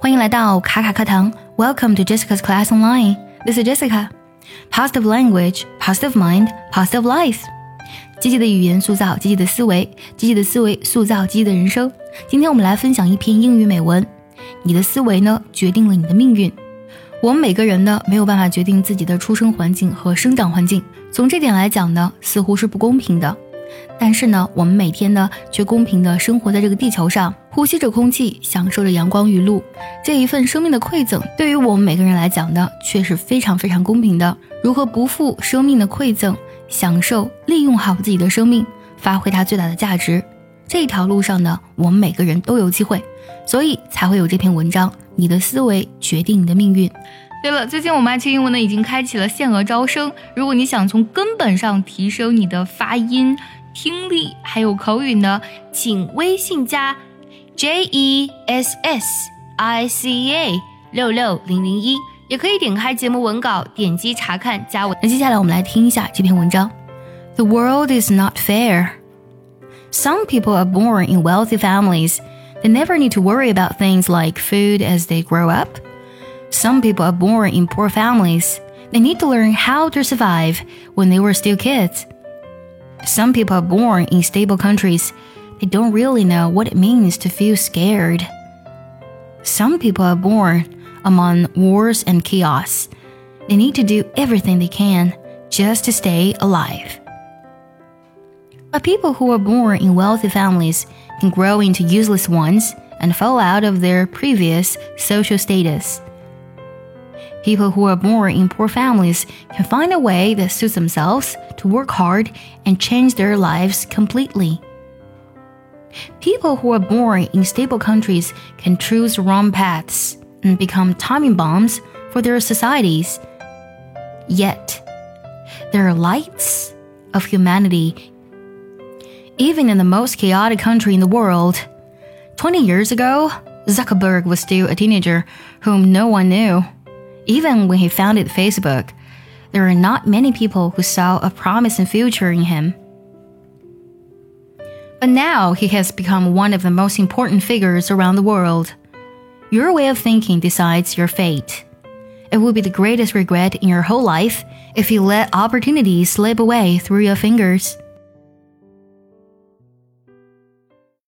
欢迎来到卡卡课堂，Welcome to Jessica's Class Online. This is Jessica. Positive language, positive mind, positive life. 积极的语言塑造积极的思维，积极的思维塑造积极的人生。今天我们来分享一篇英语美文。你的思维呢，决定了你的命运。我们每个人呢，没有办法决定自己的出生环境和生长环境。从这点来讲呢，似乎是不公平的。但是呢，我们每天呢，却公平的生活在这个地球上，呼吸着空气，享受着阳光雨露，这一份生命的馈赠，对于我们每个人来讲呢，却是非常非常公平的。如何不负生命的馈赠，享受、利用好自己的生命，发挥它最大的价值？这条路上呢，我们每个人都有机会，所以才会有这篇文章。你的思维决定你的命运。对了，最近我们爱趣英文呢已经开启了限额招生，如果你想从根本上提升你的发音。听力还有口语呢，请微信加 J E S S I C A 六六零零一，也可以点开节目文稿，点击查看加我。那接下来我们来听一下这篇文章。The world is not fair. Some people are born in wealthy families. They never need to worry about things like food as they grow up. Some people are born in poor families. They need to learn how to survive when they were still kids. Some people are born in stable countries. Don't really know what it means to feel scared. Some people are born among wars and chaos. They need to do everything they can just to stay alive. But people who are born in wealthy families can grow into useless ones and fall out of their previous social status. People who are born in poor families can find a way that suits themselves to work hard and change their lives completely. People who are born in stable countries can choose wrong paths and become timing bombs for their societies. Yet, there are lights of humanity even in the most chaotic country in the world. 20 years ago, Zuckerberg was still a teenager whom no one knew. Even when he founded Facebook, there are not many people who saw a promising future in him. But now he has become one of the most important figures around the world. Your way of thinking decides your fate. It will be the greatest regret in your whole life if you let opportunities slip away through your fingers.